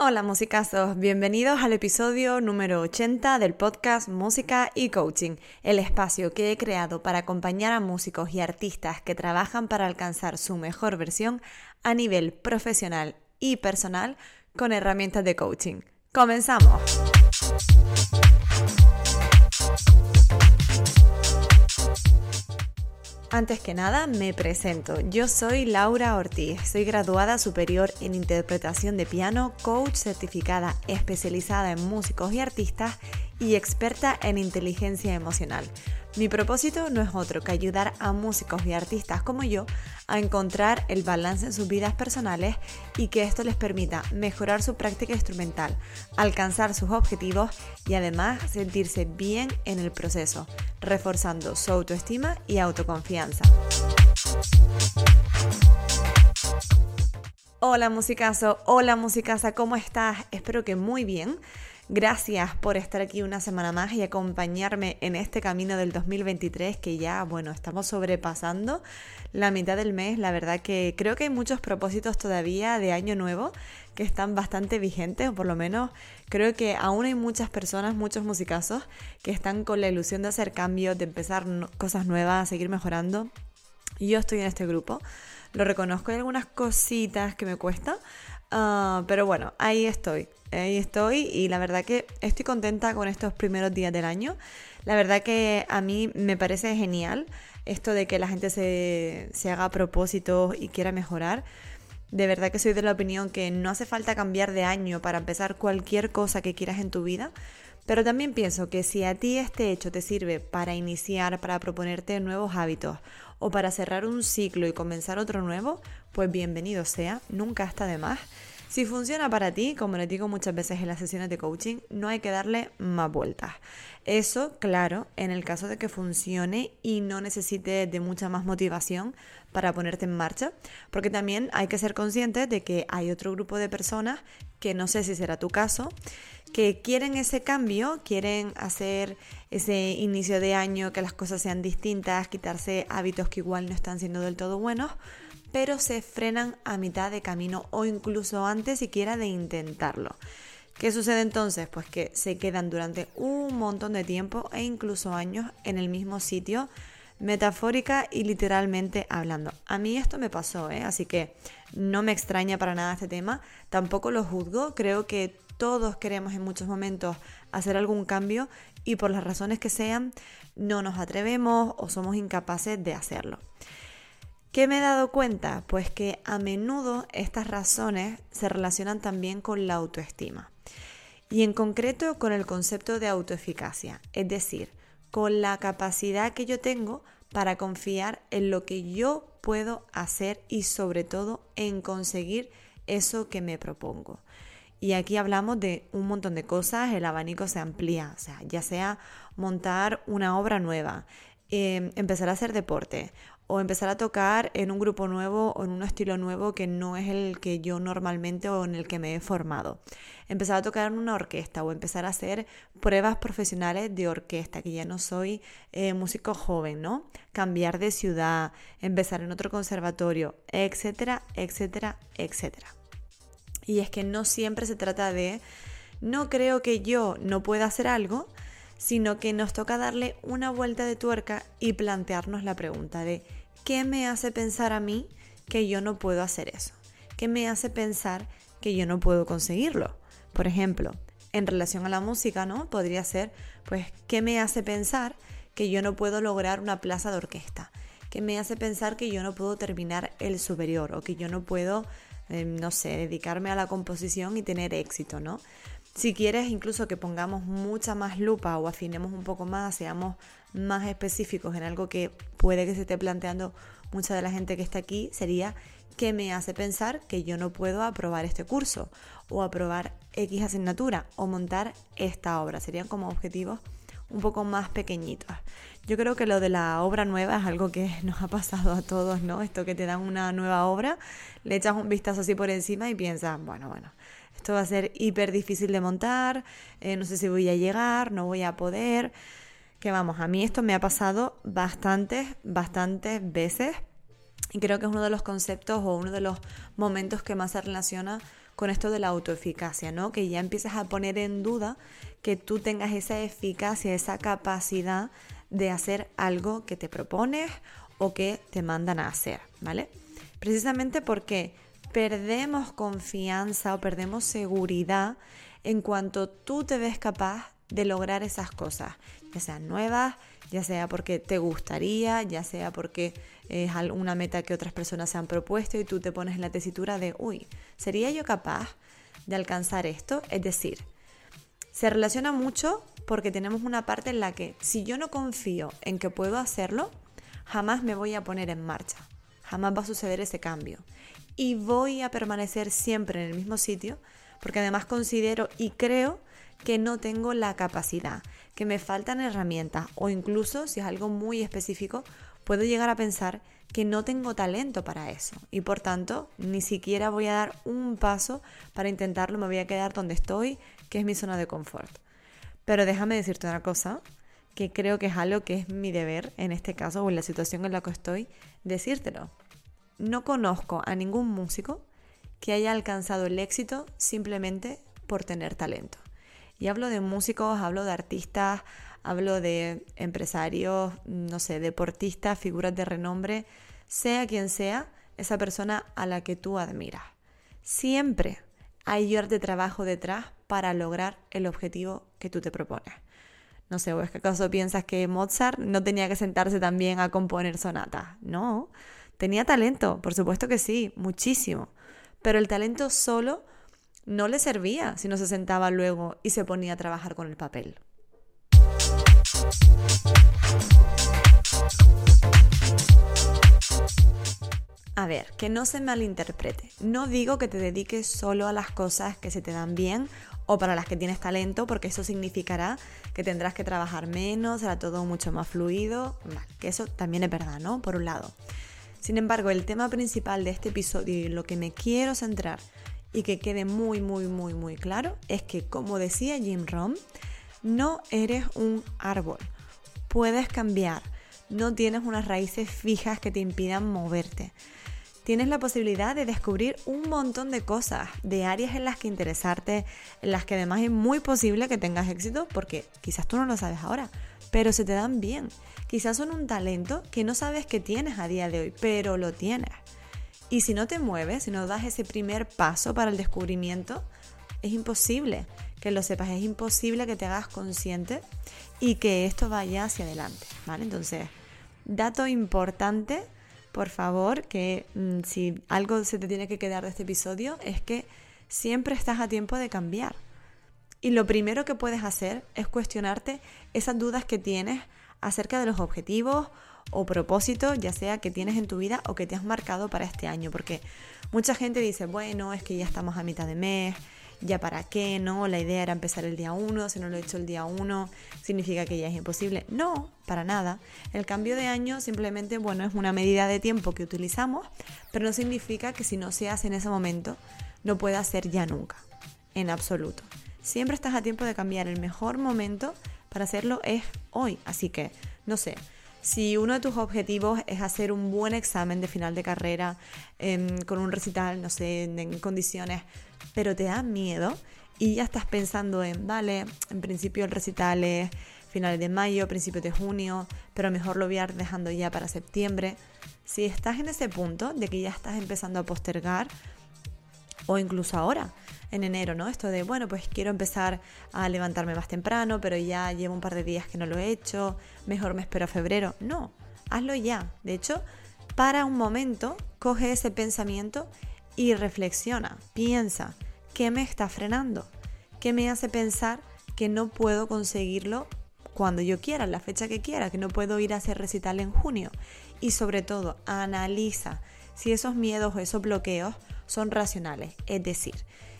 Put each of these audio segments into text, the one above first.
Hola musicazos, bienvenidos al episodio número 80 del podcast Música y Coaching, el espacio que he creado para acompañar a músicos y artistas que trabajan para alcanzar su mejor versión a nivel profesional y personal con herramientas de coaching. ¡Comenzamos! Antes que nada, me presento. Yo soy Laura Ortiz, soy graduada superior en interpretación de piano, coach certificada especializada en músicos y artistas y experta en inteligencia emocional. Mi propósito no es otro que ayudar a músicos y artistas como yo a encontrar el balance en sus vidas personales y que esto les permita mejorar su práctica instrumental, alcanzar sus objetivos y además sentirse bien en el proceso, reforzando su autoestima y autoconfianza. Hola musicazo, hola musicasa, ¿cómo estás? Espero que muy bien. Gracias por estar aquí una semana más y acompañarme en este camino del 2023 que ya, bueno, estamos sobrepasando la mitad del mes. La verdad que creo que hay muchos propósitos todavía de año nuevo que están bastante vigentes, o por lo menos creo que aún hay muchas personas, muchos musicazos que están con la ilusión de hacer cambios, de empezar cosas nuevas, seguir mejorando. Yo estoy en este grupo. Lo reconozco, hay algunas cositas que me cuesta, ah, pero bueno, ahí estoy ahí estoy y la verdad que estoy contenta con estos primeros días del año. La verdad que a mí me parece genial esto de que la gente se, se haga propósitos y quiera mejorar. De verdad que soy de la opinión que no hace falta cambiar de año para empezar cualquier cosa que quieras en tu vida. Pero también pienso que si a ti este hecho te sirve para iniciar, para proponerte nuevos hábitos o para cerrar un ciclo y comenzar otro nuevo, pues bienvenido sea, nunca está de más. Si funciona para ti, como les digo muchas veces en las sesiones de coaching, no hay que darle más vueltas. Eso, claro, en el caso de que funcione y no necesite de mucha más motivación para ponerte en marcha, porque también hay que ser conscientes de que hay otro grupo de personas, que no sé si será tu caso, que quieren ese cambio, quieren hacer ese inicio de año, que las cosas sean distintas, quitarse hábitos que igual no están siendo del todo buenos, pero se frenan a mitad de camino o incluso antes siquiera de intentarlo. ¿Qué sucede entonces? Pues que se quedan durante un montón de tiempo e incluso años en el mismo sitio, metafórica y literalmente hablando. A mí esto me pasó, ¿eh? así que no me extraña para nada este tema, tampoco lo juzgo, creo que todos queremos en muchos momentos hacer algún cambio y por las razones que sean no nos atrevemos o somos incapaces de hacerlo. ¿Qué me he dado cuenta? Pues que a menudo estas razones se relacionan también con la autoestima y en concreto con el concepto de autoeficacia, es decir, con la capacidad que yo tengo para confiar en lo que yo puedo hacer y sobre todo en conseguir eso que me propongo. Y aquí hablamos de un montón de cosas, el abanico se amplía, o sea, ya sea montar una obra nueva, em, empezar a hacer deporte o empezar a tocar en un grupo nuevo o en un estilo nuevo que no es el que yo normalmente o en el que me he formado. Empezar a tocar en una orquesta o empezar a hacer pruebas profesionales de orquesta, que ya no soy eh, músico joven, ¿no? Cambiar de ciudad, empezar en otro conservatorio, etcétera, etcétera, etcétera. Y es que no siempre se trata de, no creo que yo no pueda hacer algo, sino que nos toca darle una vuelta de tuerca y plantearnos la pregunta de ¿qué me hace pensar a mí que yo no puedo hacer eso? ¿Qué me hace pensar que yo no puedo conseguirlo? Por ejemplo, en relación a la música, ¿no? Podría ser, pues, ¿qué me hace pensar que yo no puedo lograr una plaza de orquesta? ¿Qué me hace pensar que yo no puedo terminar el superior o que yo no puedo, eh, no sé, dedicarme a la composición y tener éxito, ¿no? Si quieres incluso que pongamos mucha más lupa o afinemos un poco más, seamos más específicos en algo que puede que se esté planteando mucha de la gente que está aquí, sería ¿qué me hace pensar que yo no puedo aprobar este curso o aprobar X asignatura o montar esta obra. Serían como objetivos un poco más pequeñitos. Yo creo que lo de la obra nueva es algo que nos ha pasado a todos, ¿no? Esto que te dan una nueva obra, le echas un vistazo así por encima y piensas, bueno, bueno, esto va a ser hiper difícil de montar, eh, no sé si voy a llegar, no voy a poder que vamos, a mí esto me ha pasado bastantes, bastantes veces y creo que es uno de los conceptos o uno de los momentos que más se relaciona con esto de la autoeficacia, ¿no? Que ya empiezas a poner en duda que tú tengas esa eficacia, esa capacidad de hacer algo que te propones o que te mandan a hacer, ¿vale? Precisamente porque perdemos confianza o perdemos seguridad en cuanto tú te ves capaz de lograr esas cosas, ya sean nuevas, ya sea porque te gustaría, ya sea porque es una meta que otras personas se han propuesto y tú te pones en la tesitura de, uy, ¿sería yo capaz de alcanzar esto? Es decir, se relaciona mucho porque tenemos una parte en la que si yo no confío en que puedo hacerlo, jamás me voy a poner en marcha, jamás va a suceder ese cambio. Y voy a permanecer siempre en el mismo sitio porque además considero y creo que no tengo la capacidad, que me faltan herramientas o incluso si es algo muy específico, puedo llegar a pensar que no tengo talento para eso y por tanto ni siquiera voy a dar un paso para intentarlo, me voy a quedar donde estoy, que es mi zona de confort. Pero déjame decirte una cosa, que creo que es algo que es mi deber en este caso o en la situación en la que estoy, decírtelo. No conozco a ningún músico que haya alcanzado el éxito simplemente por tener talento. Y hablo de músicos, hablo de artistas, hablo de empresarios, no sé, deportistas, figuras de renombre, sea quien sea esa persona a la que tú admiras. Siempre hay horas de trabajo detrás para lograr el objetivo que tú te propones. No sé, ¿o es que acaso piensas que Mozart no tenía que sentarse también a componer sonatas? No, tenía talento, por supuesto que sí, muchísimo. Pero el talento solo no le servía si no se sentaba luego y se ponía a trabajar con el papel. A ver, que no se malinterprete. No digo que te dediques solo a las cosas que se te dan bien o para las que tienes talento, porque eso significará que tendrás que trabajar menos, será todo mucho más fluido. que eso también es verdad, ¿no? Por un lado. Sin embargo, el tema principal de este episodio y lo que me quiero centrar y que quede muy, muy, muy, muy claro es que, como decía Jim Rohn, no eres un árbol. Puedes cambiar. No tienes unas raíces fijas que te impidan moverte. Tienes la posibilidad de descubrir un montón de cosas, de áreas en las que interesarte, en las que además es muy posible que tengas éxito porque quizás tú no lo sabes ahora, pero se te dan bien. Quizás son un talento que no sabes que tienes a día de hoy, pero lo tienes. Y si no te mueves, si no das ese primer paso para el descubrimiento, es imposible que lo sepas, es imposible que te hagas consciente y que esto vaya hacia adelante, ¿vale? Entonces, dato importante, por favor, que mm, si algo se te tiene que quedar de este episodio es que siempre estás a tiempo de cambiar. Y lo primero que puedes hacer es cuestionarte esas dudas que tienes acerca de los objetivos o propósito, ya sea que tienes en tu vida o que te has marcado para este año, porque mucha gente dice, bueno, es que ya estamos a mitad de mes, ya para qué, ¿no? La idea era empezar el día 1, si no lo he hecho el día 1, significa que ya es imposible. No, para nada. El cambio de año simplemente, bueno, es una medida de tiempo que utilizamos, pero no significa que si no se hace en ese momento, no pueda ser ya nunca, en absoluto. Siempre estás a tiempo de cambiar. El mejor momento para hacerlo es hoy. Así que, no sé, si uno de tus objetivos es hacer un buen examen de final de carrera em, con un recital, no sé, en, condiciones, pero te da miedo y ya estás pensando en, vale, en principio el recital es finales de mayo, principios de junio, pero mejor lo voy a ir dejando ya para septiembre. Si estás en ese punto de que ya estás empezando a postergar, o incluso ahora, en enero, ¿no? Esto de, bueno, pues quiero empezar a levantarme más temprano, pero ya llevo un par de días que no lo he hecho, mejor me espero a febrero. No, hazlo ya. De hecho, para un momento, coge ese pensamiento y reflexiona, piensa, ¿qué me está frenando? ¿Qué me hace pensar que no puedo conseguirlo cuando yo quiera, la fecha que quiera, que no puedo ir a hacer recital en junio? Y sobre todo, analiza si esos miedos o esos bloqueos son racionales, es decir,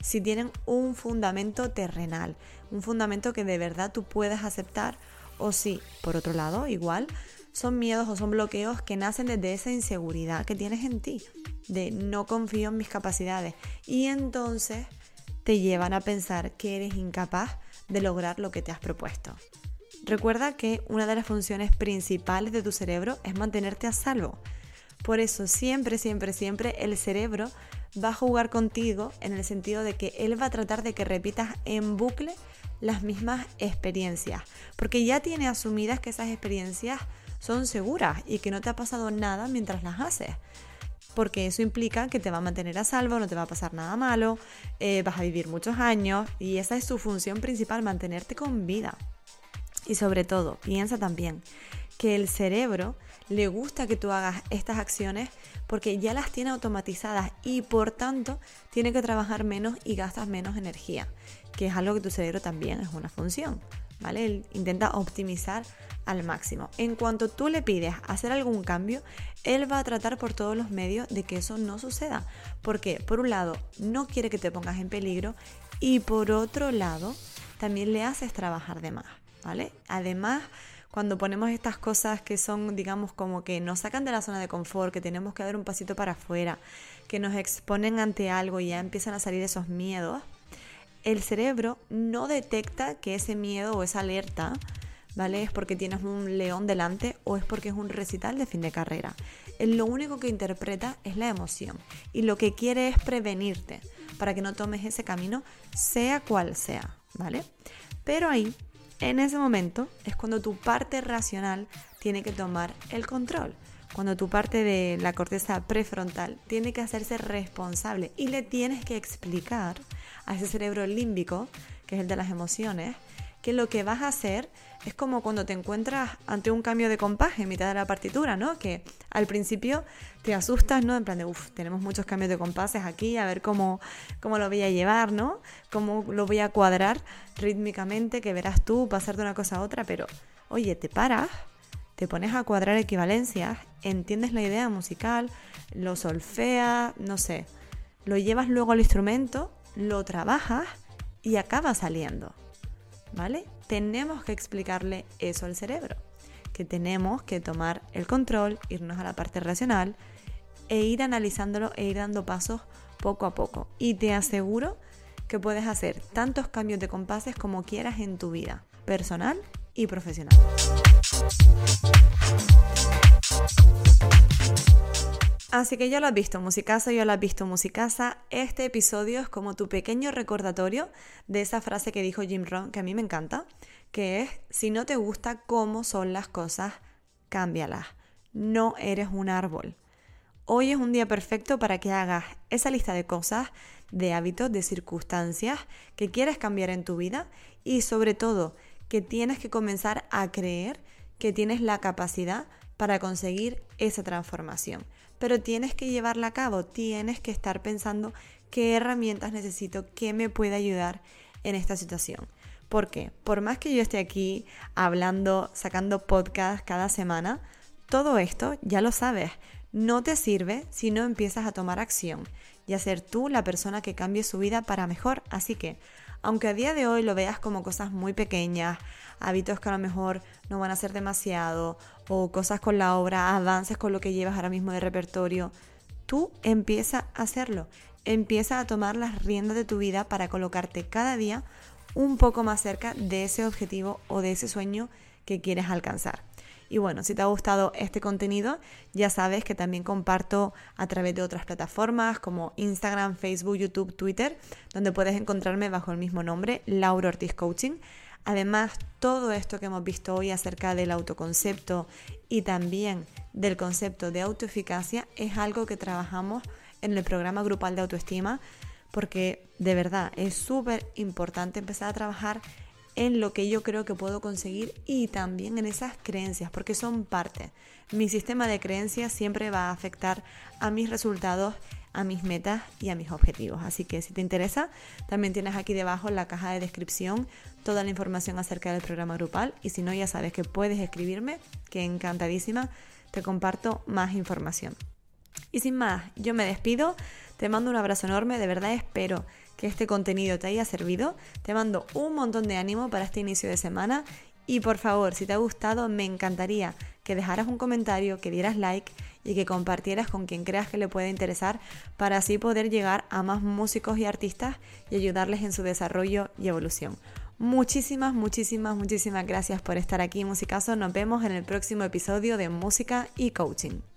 si tienen un fundamento terrenal, un fundamento que de verdad tú puedes aceptar o si, por otro lado, igual, son miedos o son bloqueos que nacen desde esa inseguridad que tienes en ti, de no confío en mis capacidades y entonces te llevan a pensar que eres incapaz de lograr lo que te has propuesto. Recuerda que una de las funciones principales de tu cerebro es mantenerte a salvo. Por eso siempre, siempre, siempre el cerebro va a jugar contigo en el sentido de que él va a tratar de que repitas en bucle las mismas experiencias, porque ya tiene asumidas que esas experiencias son seguras y que no te ha pasado nada mientras las haces. Porque eso implica que te va a mantener a salvo, no te va a pasar nada malo, eh, vas a vivir muchos años y esa es su función principal, mantenerte con vida. Y sobre todo, piensa también que el cerebro le gusta que tú hagas estas acciones porque ya las tiene automatizadas y por tanto tiene que trabajar menos y gastas menos energía, que es algo que tu cerebro también es una función, ¿vale? Él intenta optimizar al máximo. En cuanto tú le pides hacer algún cambio, él va a tratar por todos los medios de que eso no suceda. Porque por un lado no quiere que te pongas en peligro y por otro lado también le haces trabajar de más, ¿vale? Además, cuando ponemos estas cosas que son, digamos, como que nos sacan de la zona de confort, que tenemos que dar un pasito para afuera, que nos exponen ante algo y ya empiezan a salir esos miedos, el cerebro no detecta que ese miedo o esa alerta ¿vale? Es porque tienes un león delante o es porque es un recital de fin de carrera. Él lo único que interpreta es la emoción y lo que quiere es prevenirte para que no tomes ese camino, sea cual sea, ¿vale? Pero ahí, en ese momento, es cuando tu parte racional tiene que tomar el control. Cuando tu parte de la corteza prefrontal tiene que hacerse responsable y le tienes que explicar a ese cerebro límbico, que es el de las emociones, que lo que vas a hacer es como cuando te encuentras ante un cambio de compás en mitad de la partitura, ¿no? Que al principio te asustas, ¿no? En plan de, uff, tenemos muchos cambios de compases aquí, a ver cómo, cómo lo voy a llevar, ¿no? Cómo lo voy a cuadrar rítmicamente, que verás tú pasar de una cosa a otra, pero oye, te paras, te pones a cuadrar equivalencias, entiendes la idea musical, lo solfeas, no sé, lo llevas luego al instrumento, lo trabajas y acaba saliendo. ¿vale? Tenemos que explicarle eso al cerebro, que tenemos que tomar el control, irnos a la parte racional e ir analizándolo e ir dando pasos poco a poco. Y te aseguro que puedes hacer tantos cambios de compases como quieras en tu vida, personal y profesional. Así que ya lo has visto, musicasa, ya lo has visto, musicasa. Este episodio es como tu pequeño recordatorio de esa frase que dijo Jim Rohn, que a mí me encanta, que es, si no te gusta cómo son las cosas, cámbialas. No eres un árbol. Hoy es un día perfecto para que hagas esa lista de cosas, de hábitos, de circunstancias que quieres cambiar en tu vida y sobre todo que tienes que comenzar a creer que tienes la capacidad para conseguir esa transformación pero tienes que llevarla a cabo, tienes que estar pensando qué herramientas necesito, qué me puede ayudar en esta situación. ¿Por qué? Por más que yo esté aquí hablando, sacando podcast cada semana, todo esto ya lo sabes. No te sirve si no empiezas a tomar acción y a ser tú la persona que cambie su vida para mejor. Así que, aunque a día de hoy lo veas como cosas muy pequeñas, hábitos que a lo mejor no van a ser demasiado, o cosas con la obra, avances con lo que llevas ahora mismo de repertorio, tú empieza a hacerlo. Empieza a tomar las riendas de tu vida para colocarte cada día un poco más cerca de ese objetivo o de ese sueño que quieres alcanzar. Y bueno, si te ha gustado este contenido, ya sabes que también comparto a través de otras plataformas como Instagram, Facebook, YouTube, Twitter, donde puedes encontrarme bajo el mismo nombre, Laura Ortiz Coaching. Además, todo esto que hemos visto hoy acerca del autoconcepto y también del concepto de autoeficacia es algo que trabajamos en el programa grupal de autoestima porque de verdad es súper importante empezar a trabajar en lo que yo creo que puedo conseguir y también en esas creencias, porque son parte. Mi sistema de creencias siempre va a afectar a mis resultados a mis metas y a mis objetivos. Así que si te interesa, también tienes aquí debajo en la caja de descripción toda la información acerca del programa grupal y si no ya sabes que puedes escribirme, que encantadísima te comparto más información. Y sin más, yo me despido, te mando un abrazo enorme, de verdad espero que este contenido te haya servido, te mando un montón de ánimo para este inicio de semana y por favor, si te ha gustado, me encantaría que dejaras un comentario, que dieras like y que compartieras con quien creas que le pueda interesar para así poder llegar a más músicos y artistas y ayudarles en su desarrollo y evolución. Muchísimas, muchísimas, muchísimas gracias por estar aquí, Musicazo. Nos vemos en el próximo episodio de Música y Coaching.